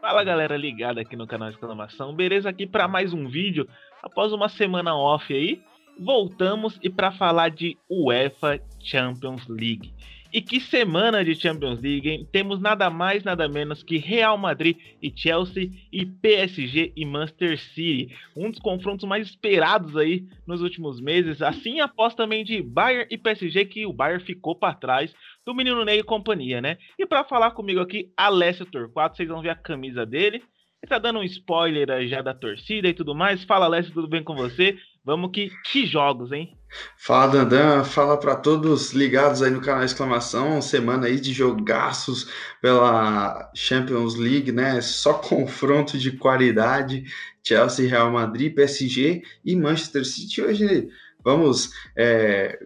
Fala galera ligada aqui no canal de exclamação, beleza? Aqui para mais um vídeo. Após uma semana off aí, voltamos e para falar de UEFA Champions League. E que semana de Champions League, hein? Temos nada mais, nada menos que Real Madrid e Chelsea e PSG e Manchester City. Um dos confrontos mais esperados aí nos últimos meses. Assim, após também de Bayern e PSG, que o Bayern ficou para trás do menino Ney e companhia, né? E para falar comigo aqui, Alessio Torquato, vocês vão ver a camisa dele. Ele tá dando um spoiler já da torcida e tudo mais. Fala, Alessio, tudo bem com você? Vamos que, que jogos, hein? Fala, Dandan. Fala para todos ligados aí no canal Exclamação. Semana aí de jogaços pela Champions League, né? Só confronto de qualidade. Chelsea, Real Madrid, PSG e Manchester City. Hoje vamos é,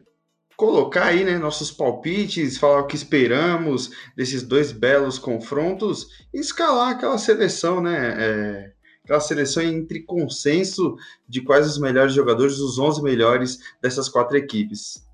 colocar aí né, nossos palpites, falar o que esperamos desses dois belos confrontos e escalar aquela seleção, né? É, aquela seleção entre consenso de quais os melhores jogadores, os 11 melhores dessas quatro equipes.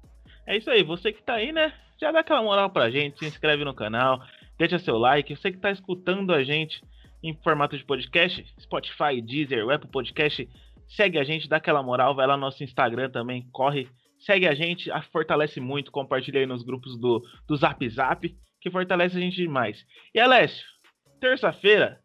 É isso aí, você que tá aí, né? Já dá aquela moral pra gente, se inscreve no canal, deixa seu like. Você que tá escutando a gente em formato de podcast, Spotify, Deezer, Apple Podcast, segue a gente, dá aquela moral, vai lá no nosso Instagram também, corre, segue a gente, fortalece muito, compartilha aí nos grupos do, do Zap Zap, que fortalece a gente demais. E Alessio, terça-feira,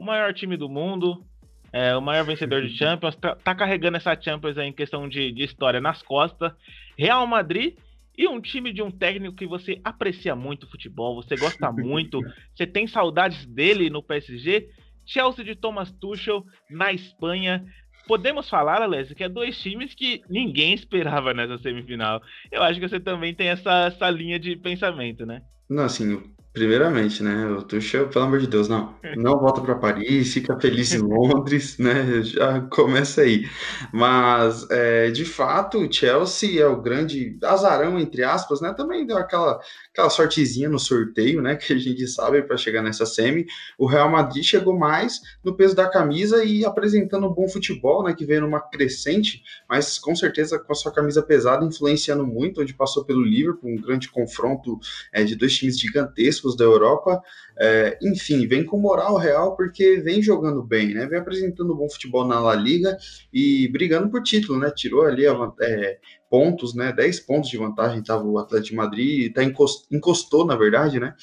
o maior time do mundo, é, o maior vencedor de Champions, tá, tá carregando essa Champions aí em questão de, de história nas costas. Real Madrid e um time de um técnico que você aprecia muito o futebol, você gosta muito, você tem saudades dele no PSG. Chelsea de Thomas Tuchel na Espanha. Podemos falar, Alessio, que é dois times que ninguém esperava nessa semifinal. Eu acho que você também tem essa, essa linha de pensamento, né? Não, assim, Primeiramente, né? O Tuchel, pelo amor de Deus, não. Não volta para Paris, fica feliz em Londres, né? Já começa aí. Mas, é, de fato, o Chelsea é o grande azarão, entre aspas, né? Também deu aquela, aquela sortezinha no sorteio, né? Que a gente sabe para chegar nessa semi. O Real Madrid chegou mais no peso da camisa e apresentando um bom futebol, né? Que veio numa crescente, mas com certeza com a sua camisa pesada, influenciando muito, onde passou pelo Liverpool, um grande confronto é, de dois times gigantescos da Europa. É, enfim, vem com moral real porque vem jogando bem, né? Vem apresentando bom futebol na La Liga e brigando por título, né? Tirou ali é, pontos, né? 10 pontos de vantagem estava o Atlético de Madrid, tá encostou, na verdade, né?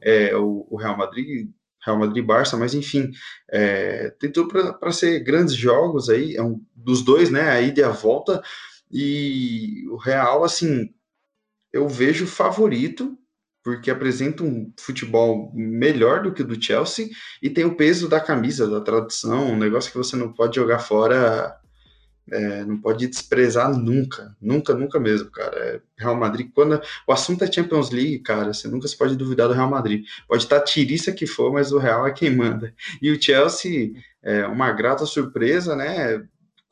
É, o, o Real Madrid Real Madrid e Barça, mas enfim, é, tem tudo para ser grandes jogos aí, é um dos dois, né? A ida e a volta. E o Real, assim, eu vejo favorito porque apresenta um futebol melhor do que o do Chelsea e tem o peso da camisa, da tradição, um negócio que você não pode jogar fora, é, não pode desprezar nunca, nunca, nunca mesmo, cara. É Real Madrid, quando o assunto é Champions League, cara, você nunca se pode duvidar do Real Madrid. Pode estar tiriça que for, mas o Real é quem manda. E o Chelsea, é uma grata surpresa, né?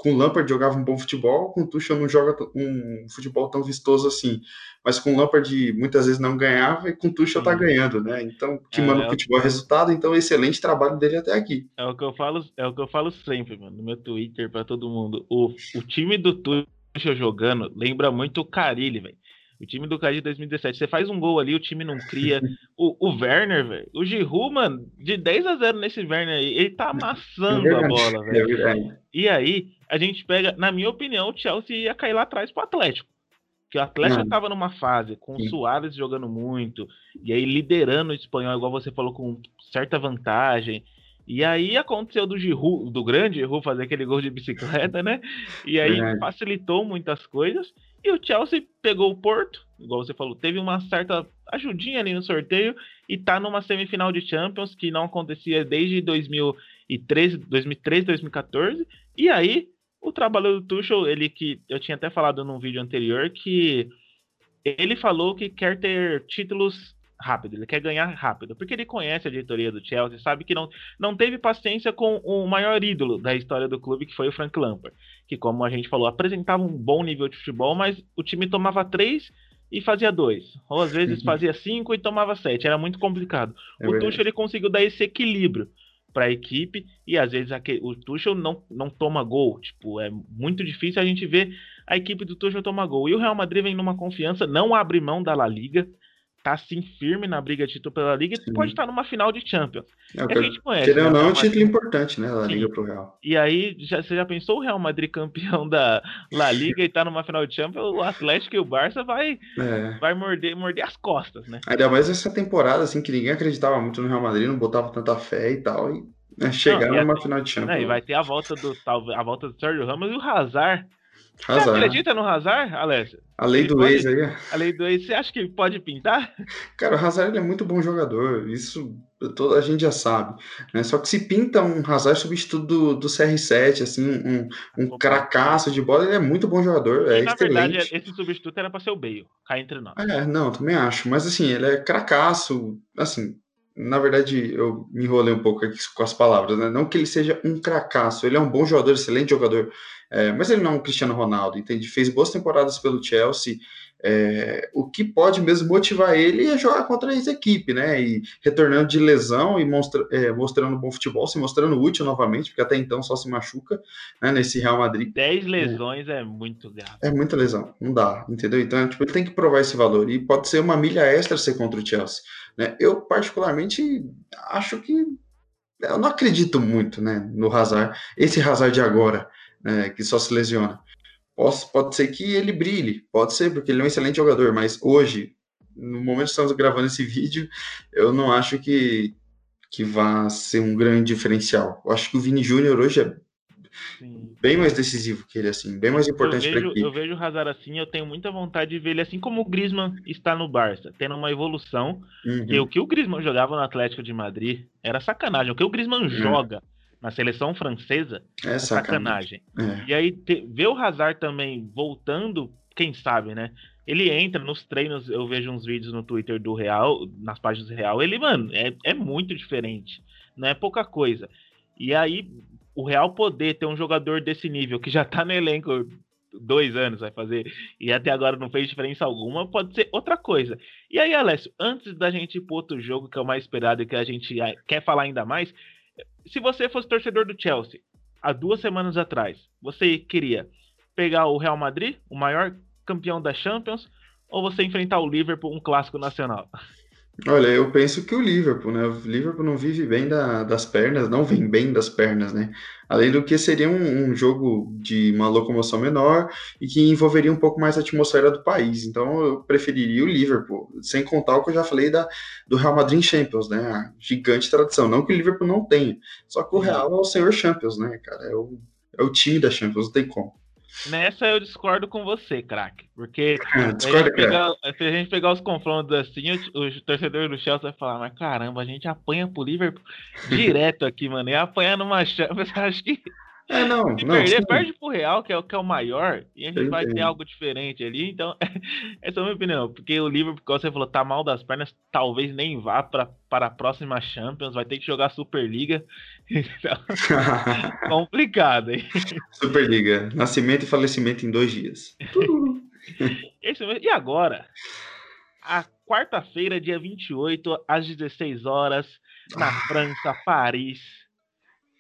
Com o Lampard jogava um bom futebol, com o Tuchel não joga um futebol tão vistoso assim. Mas com o Lampard muitas vezes não ganhava e com o Tuchel tá ganhando, né? Então, que é, manda o futebol é resultado, então excelente trabalho dele até aqui. É o que eu falo, é o que eu falo sempre, mano, no meu Twitter para todo mundo. O, o time do Tuchel jogando lembra muito o Carilli, velho. O time do Carilli de 2017, você faz um gol ali, o time não cria. O, o Werner, velho, o Giroud, mano, de 10 a 0 nesse Werner aí, ele tá amassando é a bola, velho. É e aí, a gente pega, na minha opinião, o Chelsea ia cair lá atrás pro Atlético. Que o Atlético estava numa fase com o Soares jogando muito, e aí liderando o espanhol, igual você falou, com certa vantagem. E aí aconteceu do Giroud, do grande Giroud fazer aquele gol de bicicleta, né? E aí é. facilitou muitas coisas. E o Chelsea pegou o Porto, igual você falou, teve uma certa ajudinha ali no sorteio e tá numa semifinal de Champions que não acontecia desde 2013, 2013, 2014. E aí o trabalho do Tuchel, ele que eu tinha até falado num vídeo anterior que ele falou que quer ter títulos rápido, ele quer ganhar rápido, porque ele conhece a diretoria do Chelsea, sabe que não, não teve paciência com o maior ídolo da história do clube, que foi o Frank Lampard, que como a gente falou, apresentava um bom nível de futebol, mas o time tomava três e fazia dois, ou às vezes uhum. fazia cinco e tomava sete, era muito complicado. É o Tuchel ele conseguiu dar esse equilíbrio para a equipe e às vezes o Tuchel não, não toma gol. Tipo, é muito difícil a gente ver a equipe do Tuchel tomar gol. E o Real Madrid vem numa confiança, não abre mão da La Liga, tá assim firme na briga de título pela Liga e pode estar numa final de Champions. É, a gente conhece. Querendo né? ou não, é um título importante, né? La Liga pro Real. E aí, já, você já pensou o Real Madrid campeão da La Liga e tá numa final de Champions? O Atlético e o Barça vai, é. vai morder, morder as costas, né? Ainda mais essa temporada, assim, que ninguém acreditava muito no Real Madrid, não botava tanta fé e tal. E né, chegar não, numa final de Champions. Não, e vai ter a volta do, a volta do Sérgio Ramos e o Hazard Hazard. Você acredita no Hazard, Alessio? A lei do pode, ex aí. A lei do ex, você acha que ele pode pintar? Cara, o Hazard é muito bom jogador, isso toda a gente já sabe. Né? Só que se pinta um Hazard substituto do, do CR7, assim, um, um cracaço de bola, ele é muito bom jogador, é e, na excelente. verdade, esse substituto era para ser o Bale, cá entre nós. É, não, também acho, mas assim, ele é cracaço, assim, na verdade, eu me enrolei um pouco aqui com as palavras, né? Não que ele seja um cracaço, ele é um bom jogador, excelente jogador, é, mas ele não é um Cristiano Ronaldo, entende? Fez boas temporadas pelo Chelsea. É, o que pode mesmo motivar ele é jogar contra a equipe, né? E retornando de lesão e mostra, é, mostrando bom futebol, se mostrando útil novamente, porque até então só se machuca né, nesse Real Madrid. 10 lesões é, é muito grave. É muita lesão, não dá, entendeu? Então, tipo, ele tem que provar esse valor. E pode ser uma milha extra ser contra o Chelsea. Né? Eu, particularmente, acho que. Eu não acredito muito né, no Hazard, esse Hazard de agora né, que só se lesiona. Pode, pode ser que ele brilhe, pode ser, porque ele é um excelente jogador, mas hoje, no momento que estamos gravando esse vídeo, eu não acho que, que vá ser um grande diferencial. Eu acho que o Vini Júnior hoje é Sim. bem mais decisivo que ele, assim, bem mais importante para equipe. Eu vejo o Hazard assim, eu tenho muita vontade de ver ele assim como o Griezmann está no Barça, tendo uma evolução. Uhum. E o que o Griezmann jogava no Atlético de Madrid era sacanagem. O que o Griezmann uhum. joga na seleção francesa é, é sacanagem. É. E aí, te, ver o Hazard também voltando, quem sabe, né? Ele entra nos treinos, eu vejo uns vídeos no Twitter do Real, nas páginas do Real, ele, mano, é, é muito diferente. Não é pouca coisa. E aí, o Real poder ter um jogador desse nível, que já tá no elenco dois anos, vai fazer, e até agora não fez diferença alguma, pode ser outra coisa. E aí, Alessio, antes da gente ir pro outro jogo, que é o mais esperado e que a gente quer falar ainda mais, se você fosse torcedor do Chelsea há duas semanas atrás, você queria pegar o Real Madrid, o maior campeão da Champions, ou você enfrentar o Liverpool, um clássico nacional? Olha, eu penso que o Liverpool, né? O Liverpool não vive bem da, das pernas, não vem bem das pernas, né? Além do que seria um, um, jogo de uma locomoção menor e que envolveria um pouco mais a atmosfera do país. Então eu preferiria o Liverpool, sem contar o que eu já falei da, do Real Madrid Champions, né? A gigante tradição. Não que o Liverpool não tenha, só que o Real é o senhor Champions, né, cara? É o, é o time da Champions, não tem como. Nessa eu discordo com você, craque. Porque se, a pegar, se a gente pegar os confrontos assim, o, o torcedor do Chelsea vai falar, mas caramba, a gente apanha pro Liverpool direto aqui, mano. E apanhar numa Champions, acho que é, não, Se não, perder, sim. perde pro Real, que é, que é o maior, e a gente vai ter algo diferente ali. Então, essa é a minha opinião. Porque o Liverpool, como você falou, tá mal das pernas, talvez nem vá pra, para a próxima Champions, vai ter que jogar Superliga. Então, complicado, hein? Superliga, nascimento e falecimento em dois dias. e agora? A quarta-feira, dia 28, às 16 horas, na França, Paris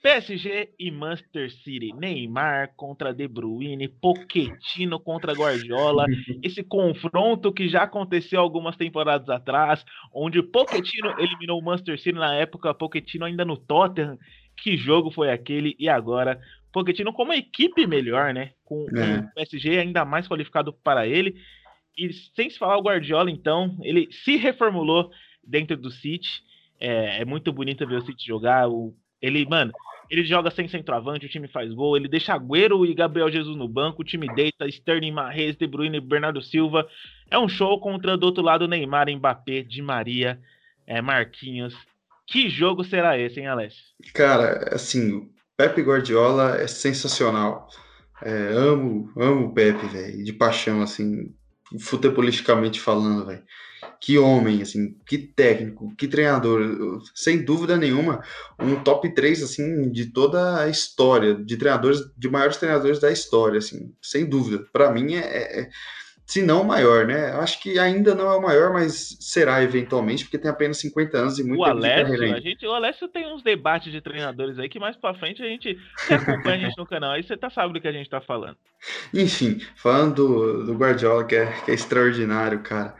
PSG e Manchester City, Neymar contra De Bruyne, Pochettino contra Guardiola, esse confronto que já aconteceu algumas temporadas atrás, onde Pochettino eliminou o Manchester City na época, Pochettino ainda no Tottenham, que jogo foi aquele? E agora, Pochettino com uma equipe melhor, né? Com é. o PSG ainda mais qualificado para ele, e sem se falar o Guardiola, então, ele se reformulou dentro do City, é, é muito bonito ver o City jogar, o ele, mano, ele joga sem centroavante, o time faz gol. Ele deixa Agüero e Gabriel Jesus no banco. O time deita Sterling, Marrez, De Bruyne, Bernardo Silva. É um show contra do outro lado Neymar, Mbappé, Di Maria, é, Marquinhos. Que jogo será esse, hein, Alex? Cara, assim, o Pepe Guardiola é sensacional. É, amo, amo o Pepe, velho, de paixão, assim, futebolisticamente falando, velho que homem, assim, que técnico, que treinador, sem dúvida nenhuma, um top 3, assim, de toda a história, de treinadores, de maiores treinadores da história, assim, sem dúvida. Para mim é, é, é, se não o maior, né? Acho que ainda não é o maior, mas será eventualmente, porque tem apenas 50 anos e muito o Alessio, a gente, O Alessio tem uns debates de treinadores aí que mais para frente a gente você acompanha a gente no canal, aí você tá sabe do que a gente tá falando. Enfim, falando do, do Guardiola, que é, que é extraordinário, cara.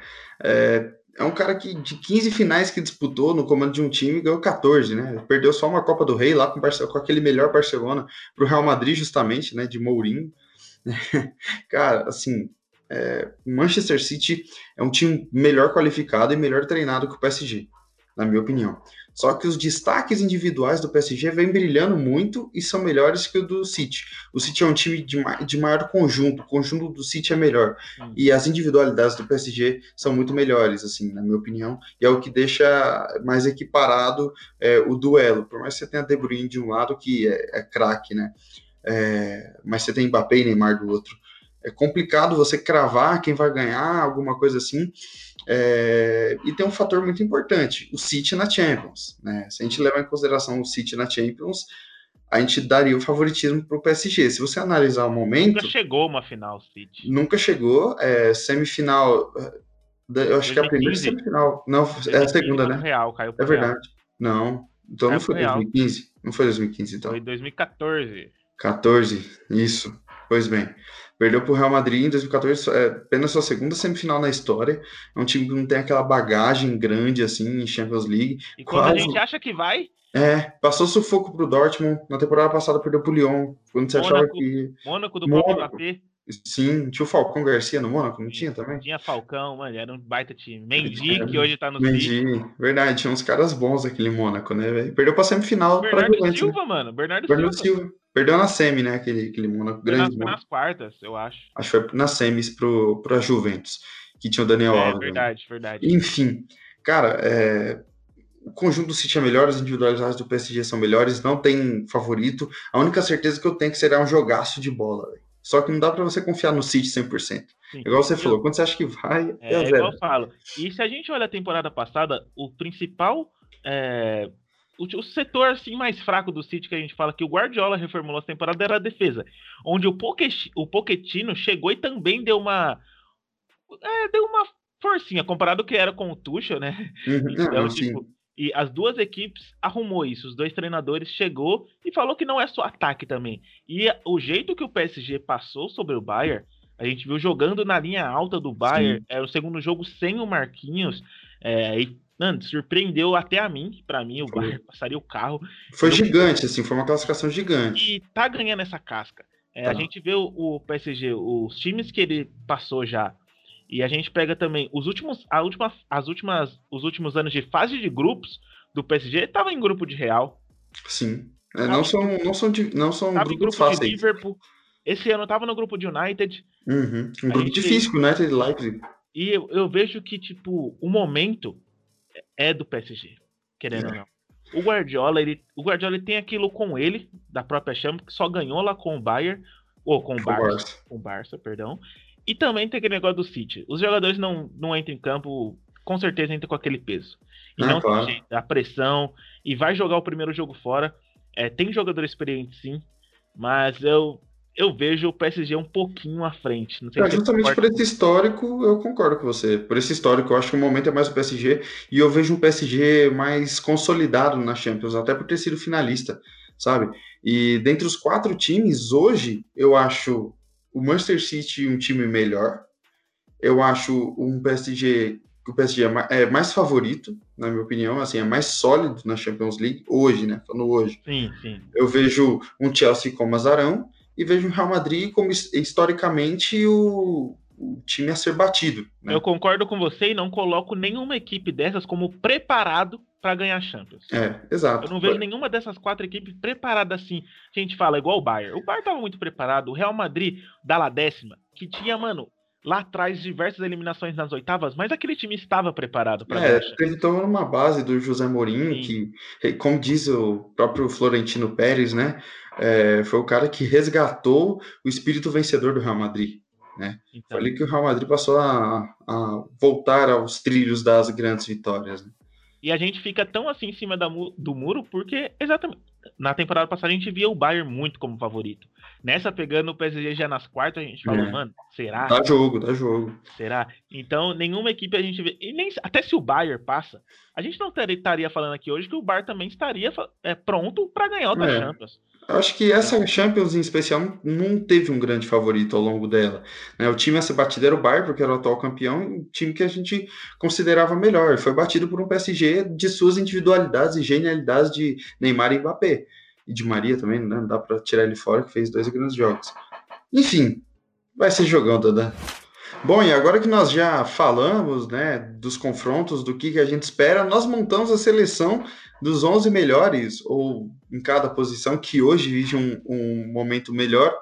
É, é um cara que de 15 finais que disputou no comando de um time, ganhou 14, né? Perdeu só uma Copa do Rei lá com, com aquele melhor Barcelona para o Real Madrid, justamente, né? De Mourinho. cara, assim, é, Manchester City é um time melhor qualificado e melhor treinado que o PSG, na minha opinião. Só que os destaques individuais do PSG vêm brilhando muito e são melhores que o do City. O City é um time de, de maior conjunto, o conjunto do City é melhor. Hum. E as individualidades do PSG são muito melhores, assim, na minha opinião. E é o que deixa mais equiparado é, o duelo. Por mais que você tenha De Bruyne de um lado, que é, é craque, né? É, mas você tem Mbappé e Neymar do outro. É complicado você cravar quem vai ganhar, alguma coisa assim. É, e tem um fator muito importante, o City na Champions. Né? Se a gente levar em consideração o City na Champions, a gente daria o favoritismo para o PSG. Se você analisar o momento. Nunca chegou uma final, City. Nunca chegou. É, semifinal. Eu acho 2015. que é a primeira semifinal. Não, é a segunda, né? Real, caiu é verdade. Real. Não. Então caiu não foi 2015. Não foi 2015, então. Foi 2014. 14, isso. Pois bem. Perdeu para o Real Madrid em 2014, é apenas sua segunda semifinal na história. É um time que não tem aquela bagagem grande assim em Champions League. E quando Quase... a gente acha que vai. É, passou sufoco para o Dortmund. Na temporada passada perdeu para o Lyon. Quando você Mônaco, achava que. Mônaco do Mônaco, Sim, tinha o Falcão Garcia no Mônaco, não tinha também? Tinha Falcão, mano, era um baita time. Mendy, que hoje tá no Mendy, City. verdade, tinha uns caras bons aquele Mônaco, né, velho? Perdeu pra semifinal Bernardo pra Silva, né? mano, Bernardo, Bernardo Silva. Silva. Perdeu na semi, né? Aquele, aquele Mônaco grande. Nas, nas quartas, eu acho. Acho que foi nas semis pro, pro Juventus, que tinha o Daniel é, Alves. Né? Verdade, né? verdade. Enfim, cara, é, o conjunto do City é melhor, as individualidades do PSG são melhores, não tem favorito. A única certeza que eu tenho é que será um jogaço de bola, véio. Só que não dá para você confiar no City 100%. Sim. Igual você falou, quando você acha que vai, é, é igual eu falo. E se a gente olha a temporada passada, o principal é, o, o, setor assim mais fraco do City que a gente fala que o Guardiola reformulou essa temporada era a defesa, onde o, Poquet, o Pochettino chegou e também deu uma é, deu uma forcinha comparado ao que era com o Tuchel, né? Uhum, então, tipo, e as duas equipes arrumou isso, os dois treinadores chegou e falou que não é só ataque também. E o jeito que o PSG passou sobre o Bayern, a gente viu jogando na linha alta do Bayern, era o segundo jogo sem o Marquinhos, é, e Mano, surpreendeu até a mim, para mim, o Bayern passaria o carro. Foi gigante, assim, foi uma classificação gigante. E tá ganhando essa casca. É, tá. A gente vê o, o, PSG, os times que ele passou já, e a gente pega também os últimos, a última, as últimas, os últimos anos de fase de grupos do PSG, tava em grupo de Real. Sim. É, não, são, não são, não são grupos grupo fáceis. De Liverpool. Esse ano tava no grupo de United. Uhum. Um grupo gente, difícil United e Leipzig. E eu, eu vejo que, tipo, o momento é do PSG, querendo é. ou não. O Guardiola, ele, o Guardiola ele tem aquilo com ele, da própria Champions, que só ganhou lá com o Bayern, ou com o Barça, Barça, com o Barça, perdão. E também tem aquele negócio do City. Os jogadores não, não entram em campo, com certeza entram com aquele peso. E ah, não claro. tem jeito, a pressão, e vai jogar o primeiro jogo fora. É, tem jogador experiente sim, mas eu eu vejo o PSG um pouquinho à frente. É, justamente por esse histórico, eu concordo com você. Por esse histórico, eu acho que o momento é mais o PSG e eu vejo um PSG mais consolidado na Champions, até por ter sido finalista, sabe? E dentre os quatro times, hoje, eu acho o Manchester City um time melhor. Eu acho um PSG que o PSG é, é mais favorito, na minha opinião, assim, é mais sólido na Champions League hoje, né? Falando hoje. Sim, sim. Eu vejo um Chelsea como azarão e vejo o Real Madrid como historicamente o, o time a ser batido. Né? Eu concordo com você e não coloco nenhuma equipe dessas como preparado para ganhar Champions. É, exato. Eu não vejo nenhuma dessas quatro equipes preparada assim. A gente fala igual o Bayern. O Bayern estava muito preparado. O Real Madrid, da La décima, que tinha, mano, lá atrás diversas eliminações nas oitavas, mas aquele time estava preparado para É, teve toda uma base do José Mourinho, Sim. que, como diz o próprio Florentino Pérez, né? é, foi o cara que resgatou o espírito vencedor do Real Madrid. Né? Então, foi ali que o Real Madrid passou a, a voltar aos trilhos das grandes vitórias. Né? E a gente fica tão assim em cima da, do muro porque exatamente na temporada passada a gente via o Bayern muito como favorito. Nessa, pegando o PSG já nas quartas, a gente falou, é. mano, será? Dá jogo, dá jogo. Será? Então, nenhuma equipe a gente vê. E nem, até se o Bayern passa, a gente não estaria falando aqui hoje que o Bayern também estaria é, pronto para ganhar outra é. Champions. Acho que essa Champions em especial não teve um grande favorito ao longo dela. Né? O time a ser batido era o Bayern, porque era o atual campeão, um time que a gente considerava melhor. Foi batido por um PSG de suas individualidades e genialidades de Neymar e Mbappé e de Maria também, né? não dá para tirar ele fora, que fez dois grandes jogos. Enfim, vai ser jogão, Dada. Bom, e agora que nós já falamos né, dos confrontos, do que, que a gente espera, nós montamos a seleção dos 11 melhores, ou em cada posição, que hoje vive um, um momento melhor,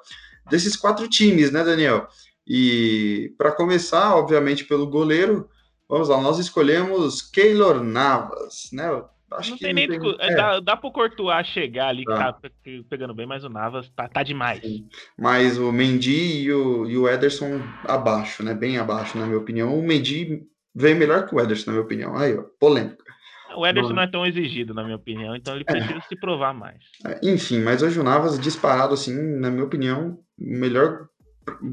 desses quatro times, né, Daniel? E para começar, obviamente, pelo goleiro, vamos lá, nós escolhemos Keylor Navas, né? Acho não tem nem tem... É. Dá, dá pro Courtois chegar ali, tá. tá. pegando bem, mas o Navas tá, tá demais. Sim. Mas o Mendy e o, e o Ederson abaixo, né? Bem abaixo, na minha opinião. O Mendy veio melhor que o Ederson, na minha opinião. Aí, ó, polêmica. O Ederson não, não é tão exigido, na minha opinião, então ele precisa é. se provar mais. É, enfim, mas hoje o Navas disparado, assim, na minha opinião, o melhor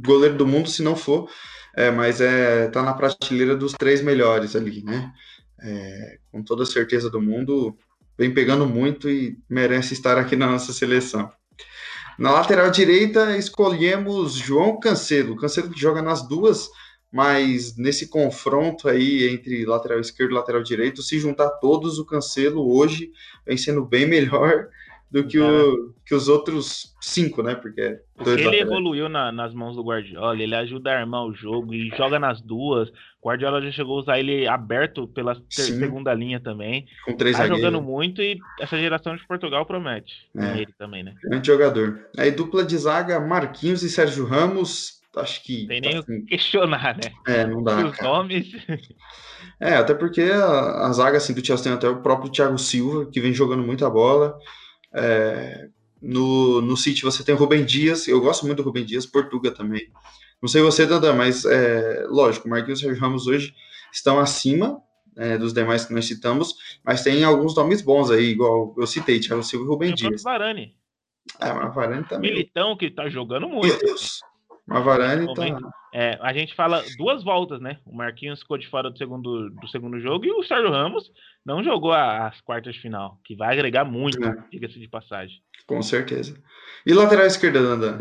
goleiro do mundo, se não for. É, mas é, tá na prateleira dos três melhores ali, né? É, com toda certeza do mundo, vem pegando muito e merece estar aqui na nossa seleção. Na lateral direita, escolhemos João Cancelo. Cancelo que joga nas duas, mas nesse confronto aí entre lateral esquerdo e lateral direito, se juntar todos, o Cancelo hoje vem sendo bem melhor do que, o, que os outros cinco, né? Porque, Porque ele laterais. evoluiu na, nas mãos do Guardiola, ele ajuda a armar o jogo e joga nas duas. O Guardiola já chegou a usar ele aberto pela ter, segunda linha também. Com três Tá jogando muito e essa geração de Portugal promete. É. Ele também, né? Grande jogador. Aí dupla de zaga, Marquinhos e Sérgio Ramos. Acho que. Tem nem tá, o questionar, né? É, não dá. Os cara. nomes. É, até porque a, a zaga assim, do Chelsea tem até o próprio Thiago Silva, que vem jogando muita bola. É, no, no City você tem o Rubem Dias, eu gosto muito do Rubem Dias, Portuga também. Não sei você, Dandan, mas é, lógico, Marquinhos e Sérgio Ramos hoje estão acima é, dos demais que nós citamos, mas tem alguns nomes bons aí, igual eu citei, Thiago Silva e Rubem Dias. Varane. É, mas Varane também. Militão que tá jogando muito. Meu Deus. Varane tá... É, a gente fala duas voltas, né? O Marquinhos ficou de fora do segundo, do segundo jogo e o Sérgio Ramos não jogou as quartas de final, que vai agregar muito, é. diga-se de passagem. Com certeza. E lateral esquerda, Dandan?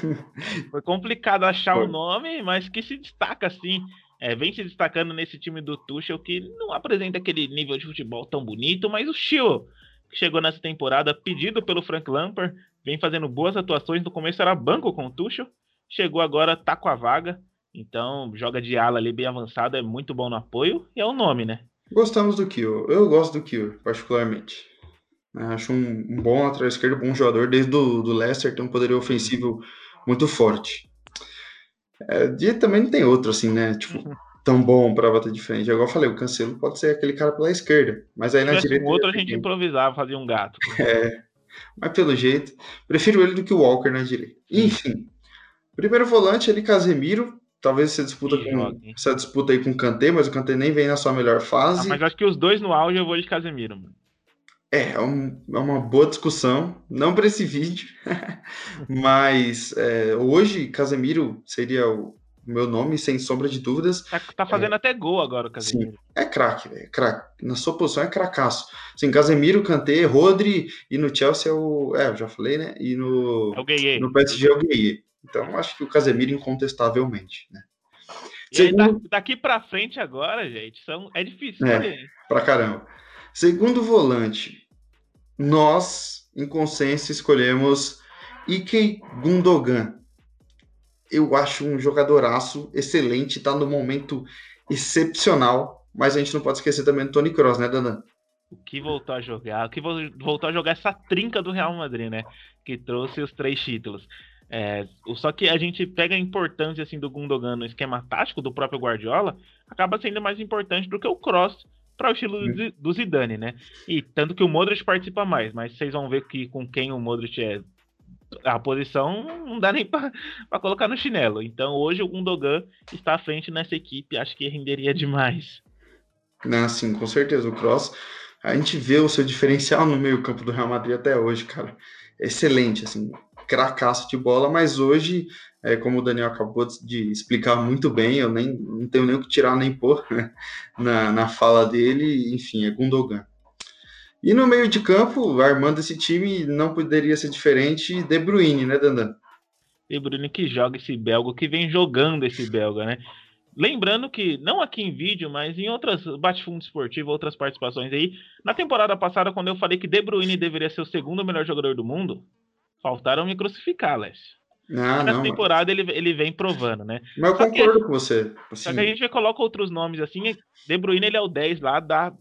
Foi complicado achar o um nome, mas que se destaca assim. É, vem se destacando nesse time do Tuchel, que não apresenta aquele nível de futebol tão bonito, mas o Chio, que chegou nessa temporada pedido pelo Frank Lampard, vem fazendo boas atuações. No começo era banco com o Tuchel, chegou agora, tá com a vaga. Então, joga de ala ali bem avançado, é muito bom no apoio, e é o nome, né? Gostamos do Kill. Eu gosto do Kill, particularmente. Acho um, um bom lateral esquerdo, bom jogador. Desde do, do Leicester tem um poderio ofensivo muito forte. É, e também não tem outro, assim, né? Tipo, tão bom para bater de frente. Igual eu falei, o Cancelo pode ser aquele cara pela esquerda. Mas aí na direita. Um outro a gente improvisava, fazia um gato. É. Mas pelo jeito, prefiro ele do que o Walker na direita. Enfim. Primeiro volante, ele Casemiro. Talvez essa disputa, com, essa disputa aí com o Kanté, mas o Kanté nem vem na sua melhor fase. Ah, mas acho que os dois no auge eu vou de Casemiro, mano. É, é, um, é uma boa discussão, não para esse vídeo, mas é, hoje Casemiro seria o meu nome, sem sombra de dúvidas. Tá, tá fazendo é, até gol agora o Casemiro. Sim, é craque, é craque. Na sua posição é cracaço. Sim, Casemiro, Kanté, Rodri e no Chelsea é o. É, eu já falei, né? E no, é o Gueye. no PSG é o Gueye. Então acho que o Casemiro incontestavelmente, né? Segundo... daqui para frente agora, gente, são, é difícil. É, né? pra caramba. Segundo volante, nós, em consenso, escolhemos Ike Gundogan. Eu acho um jogadoraço excelente, tá no momento excepcional, mas a gente não pode esquecer também do Tony Kroos, né, Dandan? O que voltou a jogar, o que voltou a jogar essa trinca do Real Madrid, né? Que trouxe os três títulos. É, só que a gente pega a importância assim do Gundogan no esquema tático do próprio Guardiola, acaba sendo mais importante do que o Cross para o estilo do Zidane, né? E tanto que o Modric participa mais, mas vocês vão ver que com quem o Modric é a posição não dá nem para colocar no chinelo. Então hoje o Gundogan está à frente nessa equipe, acho que renderia demais. Não, sim, com certeza. O Cross a gente vê o seu diferencial no meio-campo do Real Madrid até hoje, cara. Excelente, assim, cracaço de bola, mas hoje, é, como o Daniel acabou de explicar muito bem, eu nem não tenho nem o que tirar nem pôr né, na, na fala dele, enfim, é Gundogan. E no meio de campo, armando esse time, não poderia ser diferente De Bruyne, né, Dandan? De Bruyne que joga esse belga, que vem jogando esse belga, né? Lembrando que, não aqui em vídeo, mas em outras bate-fundo esportivo, outras participações aí, na temporada passada, quando eu falei que De Bruyne deveria ser o segundo melhor jogador do mundo, faltaram me crucificar, Lécio. Nessa temporada ele, ele vem provando, né? Mas eu só concordo que, com você. Assim... Só que a gente coloca outros nomes assim. De Bruyne ele é o 10 lá, dá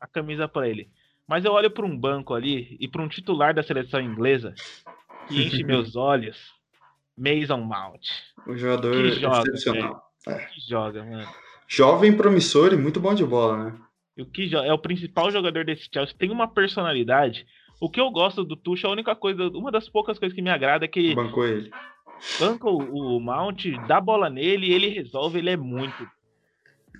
a camisa para ele. Mas eu olho para um banco ali e para um titular da seleção inglesa que enche meus olhos. Mason Mount. O jogador que joga, excepcional. É. Que joga, mano. Jovem, promissor e muito bom de bola, né? O que é o principal jogador desse Chelsea. Tem uma personalidade. O que eu gosto do Tuchel, a única coisa, uma das poucas coisas que me agrada é que bancou ele. Banca o, o Mount, dá bola nele, ele resolve, ele é muito.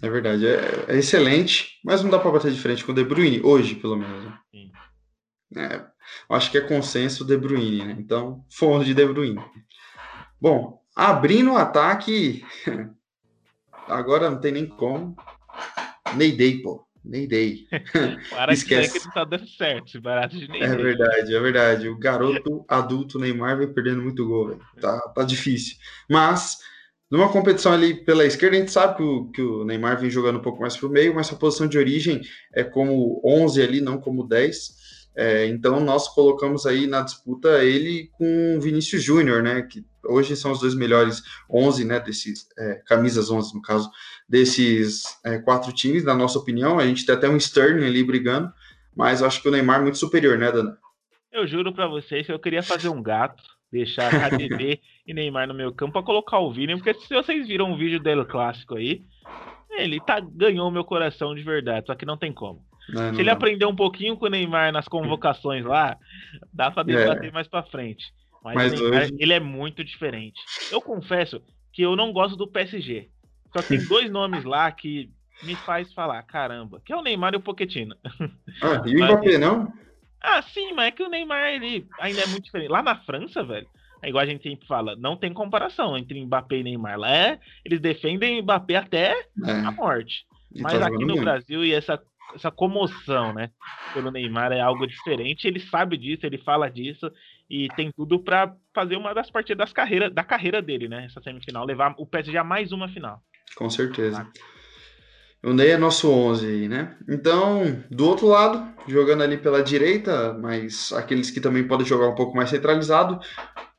É verdade, é, é excelente, mas não dá para bater de frente com o De Bruyne hoje, pelo menos. Né? Sim. É, acho que é consenso De Bruyne, né? Então, fomos de De Bruyne. Bom, abrindo o ataque, Agora não tem nem como. Neyday, pô. Neyday. Para Esquece. que não tá dando certo barato de Neyday. É verdade, é verdade. O garoto adulto Neymar vem perdendo muito gol, velho. Tá, tá difícil. Mas, numa competição ali pela esquerda, a gente sabe que o, que o Neymar vem jogando um pouco mais pro meio, mas sua posição de origem é como 11 ali, não como 10. É, então nós colocamos aí na disputa ele com o Vinícius Júnior, né? Que hoje são os dois melhores 11, né? Desses é, camisas 11 no caso desses é, quatro times, na nossa opinião. A gente tem até um Sterling ali brigando, mas eu acho que o Neymar é muito superior, né, Dana? Eu juro para vocês que eu queria fazer um gato, deixar KDB e Neymar no meu campo para colocar o Vini, porque se vocês viram um vídeo dele clássico aí, ele tá ganhou meu coração de verdade, só que não tem como. Não, Se ele aprender um pouquinho com o Neymar nas convocações lá, dá pra debater é. mais pra frente. Mas, Mas Neymar, hoje... ele é muito diferente. Eu confesso que eu não gosto do PSG. Só tem dois nomes lá que me faz falar, caramba, que é o Neymar e o Pochettino. Ah, e o Mbappé, não? Ah, sim, mas é que o Neymar ele ainda é muito diferente. Lá na França, velho, é igual a gente sempre fala, não tem comparação entre Mbappé e Neymar. Lá é, eles defendem Mbappé até é. a morte. Mas tá aqui no Brasil, e essa essa comoção, né? Pelo Neymar é algo diferente. Ele sabe disso, ele fala disso e tem tudo para fazer uma das partidas das carreira, da carreira dele, né? Essa semifinal, levar o PSG a mais uma final. Com certeza. O Ney é nosso 11 aí, né? Então, do outro lado, jogando ali pela direita, mas aqueles que também podem jogar um pouco mais centralizado,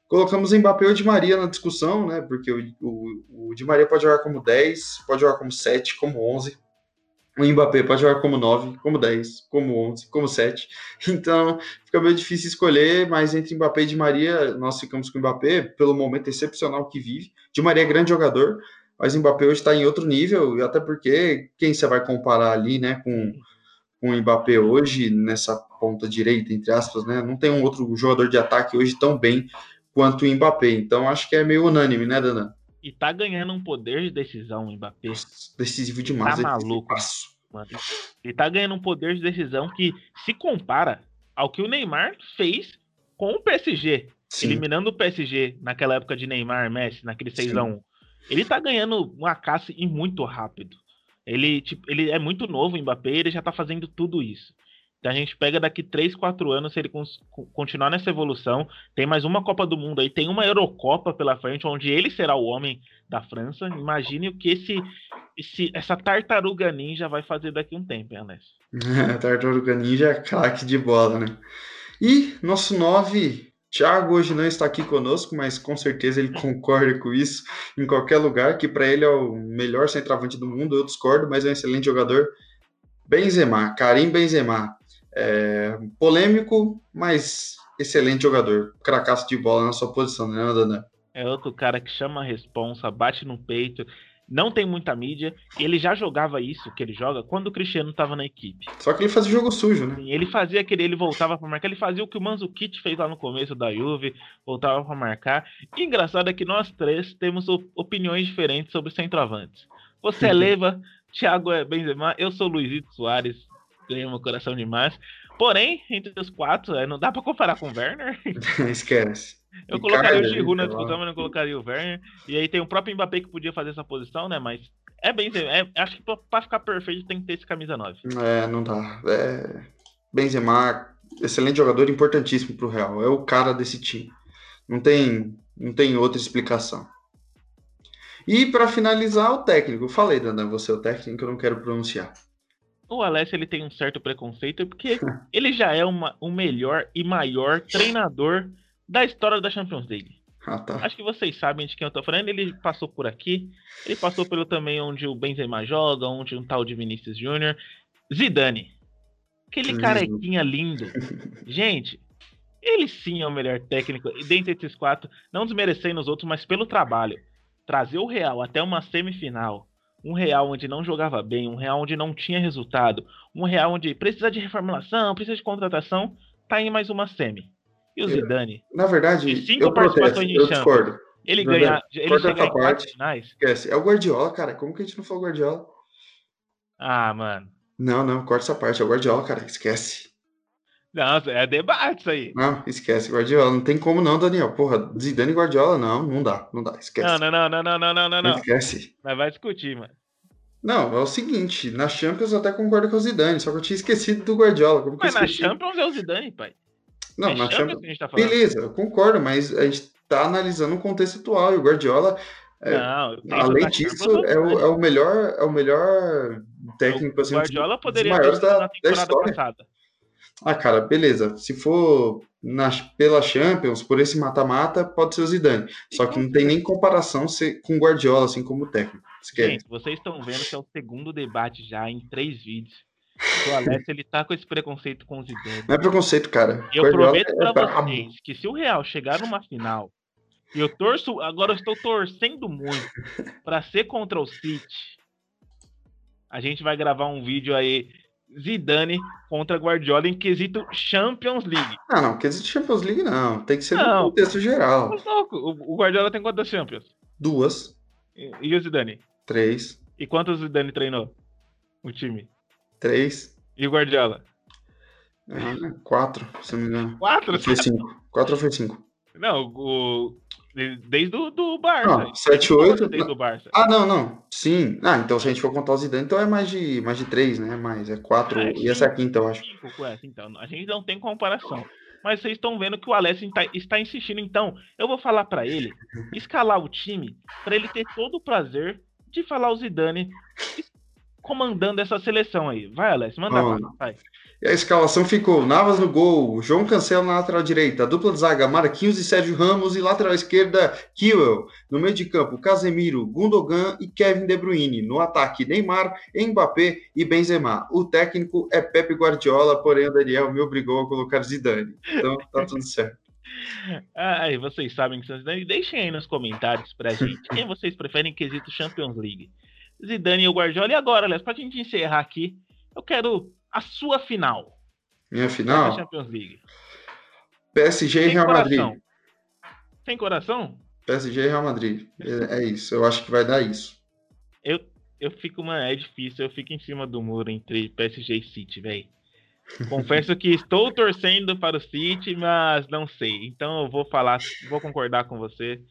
colocamos Mbappé ou Di Maria na discussão, né? Porque o, o, o Di Maria pode jogar como 10, pode jogar como 7, como 11 o Mbappé pode jogar como 9, como 10, como 11, como 7. Então, fica meio difícil escolher, mas entre Mbappé e Di Maria, nós ficamos com o Mbappé pelo momento excepcional que vive. Di Maria é grande jogador, mas o Mbappé hoje está em outro nível, e até porque quem você vai comparar ali, né, com, com o Mbappé hoje, nessa ponta direita, entre aspas, né, não tem um outro jogador de ataque hoje tão bem quanto o Mbappé. Então, acho que é meio unânime, né, Dana? E tá ganhando um poder de decisão o Mbappé. Decisivo demais. Tá maluco. Mano. Ele tá ganhando um poder de decisão que se compara ao que o Neymar fez com o PSG. Sim. Eliminando o PSG naquela época de Neymar, Messi, naquele 6x1. Ele tá ganhando uma caça e muito rápido. Ele, tipo, ele é muito novo, o Mbappé, ele já tá fazendo tudo isso. A gente pega daqui 3, 4 anos, se ele continuar nessa evolução, tem mais uma Copa do Mundo aí, tem uma Eurocopa pela frente, onde ele será o homem da França. Imagine o que esse, esse essa tartaruga ninja vai fazer daqui um tempo, hein, Anés? tartaruga ninja é craque de bola, né? E nosso 9, Thiago, hoje não está aqui conosco, mas com certeza ele concorda com isso em qualquer lugar, que para ele é o melhor centroavante do mundo, eu discordo, mas é um excelente jogador. Benzema, Karim Benzema. É, polêmico, mas excelente jogador. Cracaço de bola na sua posição, né, Dana? É outro cara que chama a responsa, bate no peito, não tem muita mídia. Ele já jogava isso que ele joga quando o Cristiano estava na equipe. Só que ele fazia jogo sujo, né? Ele fazia aquele, ele voltava para marcar, ele fazia o que o Manzukic fez lá no começo da Juve, voltava para marcar. E engraçado é que nós três temos opiniões diferentes sobre centroavantes. Você é Leva, Thiago é Benzema, eu sou Luizito Soares. Ganhou meu coração demais. Porém, entre os quatro, não dá pra comparar com o Werner. Esquece. Eu E colocaria cara, o Giroud na discussão, mas não colocaria o Werner. E aí tem o próprio Mbappé que podia fazer essa posição, né? Mas é bem. É, acho que pra, pra ficar perfeito tem que ter esse camisa 9. É, não dá. É... Benzema, excelente jogador, importantíssimo pro Real. É o cara desse time. Não tem, não tem outra explicação. E para finalizar, o técnico. Eu falei, Dandan, você é o técnico, eu não quero pronunciar. O Alessio ele tem um certo preconceito porque ele já é uma, o melhor e maior treinador da história da Champions League. Ah, tá. Acho que vocês sabem de quem eu tô falando. Ele passou por aqui. Ele passou pelo também onde o Benzema joga, onde um tal de Vinícius Júnior. Zidane. Aquele Lindo. carequinha lindo. Gente, ele sim é o melhor técnico. E dentre esses quatro, não desmerecendo os outros, mas pelo trabalho. Trazer o Real até uma semifinal. Um Real onde não jogava bem, um Real onde não tinha resultado, um Real onde precisa de reformulação, precisa de contratação, tá em mais uma semi. E o Eu- Zidane, Na verdade, De cinco eu protesto, eu discordo. ele Verdade. ganha, ele Corta chega essa em parte. finais. Esquece. É o Guardiola, cara. Como que a gente não falou Guardiola? Ah, mano. Não, não, corta essa parte. É o Guardiola, cara. Esquece. Não, é debate isso aí. Não, esquece, Guardiola. Não tem como não, Daniel. Porra, Zidane e Guardiola, não, não dá, não dá, esquece. Não, não, não, não, não, não, não, não. Esquece. Mas vai discutir, mano. Não, é o seguinte, na Champions eu até concordo com o Zidane, só que eu tinha esquecido do Guardiola. Como mas na Champions é o Zidane, pai. Não, é na Champions... Champions tá Beleza, eu concordo, mas a gente tá analisando o contexto atual e o Guardiola... É, não, além disso, é o, é o, melhor, é o melhor técnico, assim, o assim, Guardiola poderia ter da, da história. passada. Ah, cara, beleza. Se for pela Champions, por esse mata-mata, pode ser o Zidane. Só que não tem nem comparação com o Guardiola, assim como técnico. Esquece. Gente, vocês estão vendo que é o segundo debate já em três vídeos. O Alessio, ele tá com esse preconceito com o Zidane. Não é preconceito, cara. Eu Guardiola prometo é pra brabo. vocês que se o Real chegar numa final, e eu torço, agora eu estou torcendo muito pra ser contra o City, a gente vai gravar um vídeo aí, Zidane contra Guardiola em quesito Champions League. Ah, não, quesito Champions League não. Tem que ser Não. no contexto geral. O o Guardiola tem quantas Champions? Duas, E e o Zidane? três, E quantos o Zidane treinou? O time. três, E o Guardiola? ah, quatro, se não me engano. Quatro? Foi cinco. Quatro ou foi cinco? Não, o, desde o do Barça. Não, sete, oito, Desde o Barça. Ah, não, não. Sim. Ah, então se a gente for contar o Zidane, então é mais de, mais de três, né? Mais, é quatro. É, e essa é a quinta, eu acho. Cinco com essa, então. A gente não tem comparação. Mas vocês estão vendo que o Alessio tá- está insistindo. Então, eu vou falar pra ele escalar o time pra ele ter todo o prazer de falar o Zidane comandando essa seleção aí. Vai, Alessio, manda lá. Vai. E a escalação ficou Navas no gol, João Cancelo na lateral direita, dupla de zaga Marquinhos e Sérgio Ramos e lateral esquerda Kiel. No meio de campo, Casemiro, Gundogan e Kevin De Bruyne. No ataque, Neymar, Mbappé e Benzema. O técnico é Pepe Guardiola, porém o Daniel me obrigou a colocar Zidane. Então tá tudo certo. Ah, e vocês sabem que são Zidane. Deixem aí nos comentários pra gente quem vocês preferem em quesito Champions League. Zidane e o Guardiola. E agora, Alessio, pra gente encerrar aqui, eu quero a sua final Minha final, Champions League. PSG e Real Madrid. coração. Sem coração? PSG e Real Madrid. É, é isso, eu acho que vai dar isso. Eu, eu fico, mano, é difícil. Eu fico em cima do muro entre PSG e City, velho. Confesso que estou torcendo para o City, mas não sei. Então eu vou falar, vou concordar com você.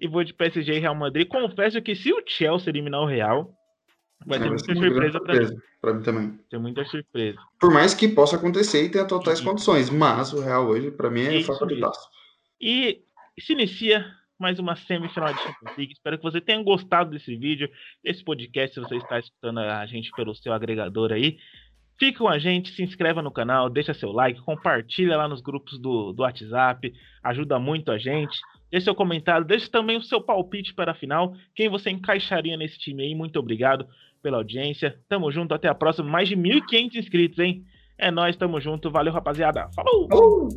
E vou de PSG e Real Madrid. Confesso que se o Chelsea eliminar o Real, vai É, ser vai muita surpresa para mim. pra mim também. Vai ser muita surpresa. Por mais que possa acontecer e tenha totais E- condições, mas o Real hoje, pra mim, é favoritaço. E se inicia mais uma semifinal de Champions League. Espero que você tenha gostado desse vídeo, desse podcast, se você está escutando a gente pelo seu agregador aí. Fique com a gente, se inscreva no canal, deixa seu like, compartilha lá nos grupos do, do WhatsApp, ajuda muito a gente. Deixe seu comentário, deixe também o seu palpite para a final, quem você encaixaria nesse time aí. Muito obrigado pela audiência. Tamo junto, até a próxima. Mais de 1.500 inscritos, hein? É nóis, tamo junto. Valeu, rapaziada. Falou! Falou!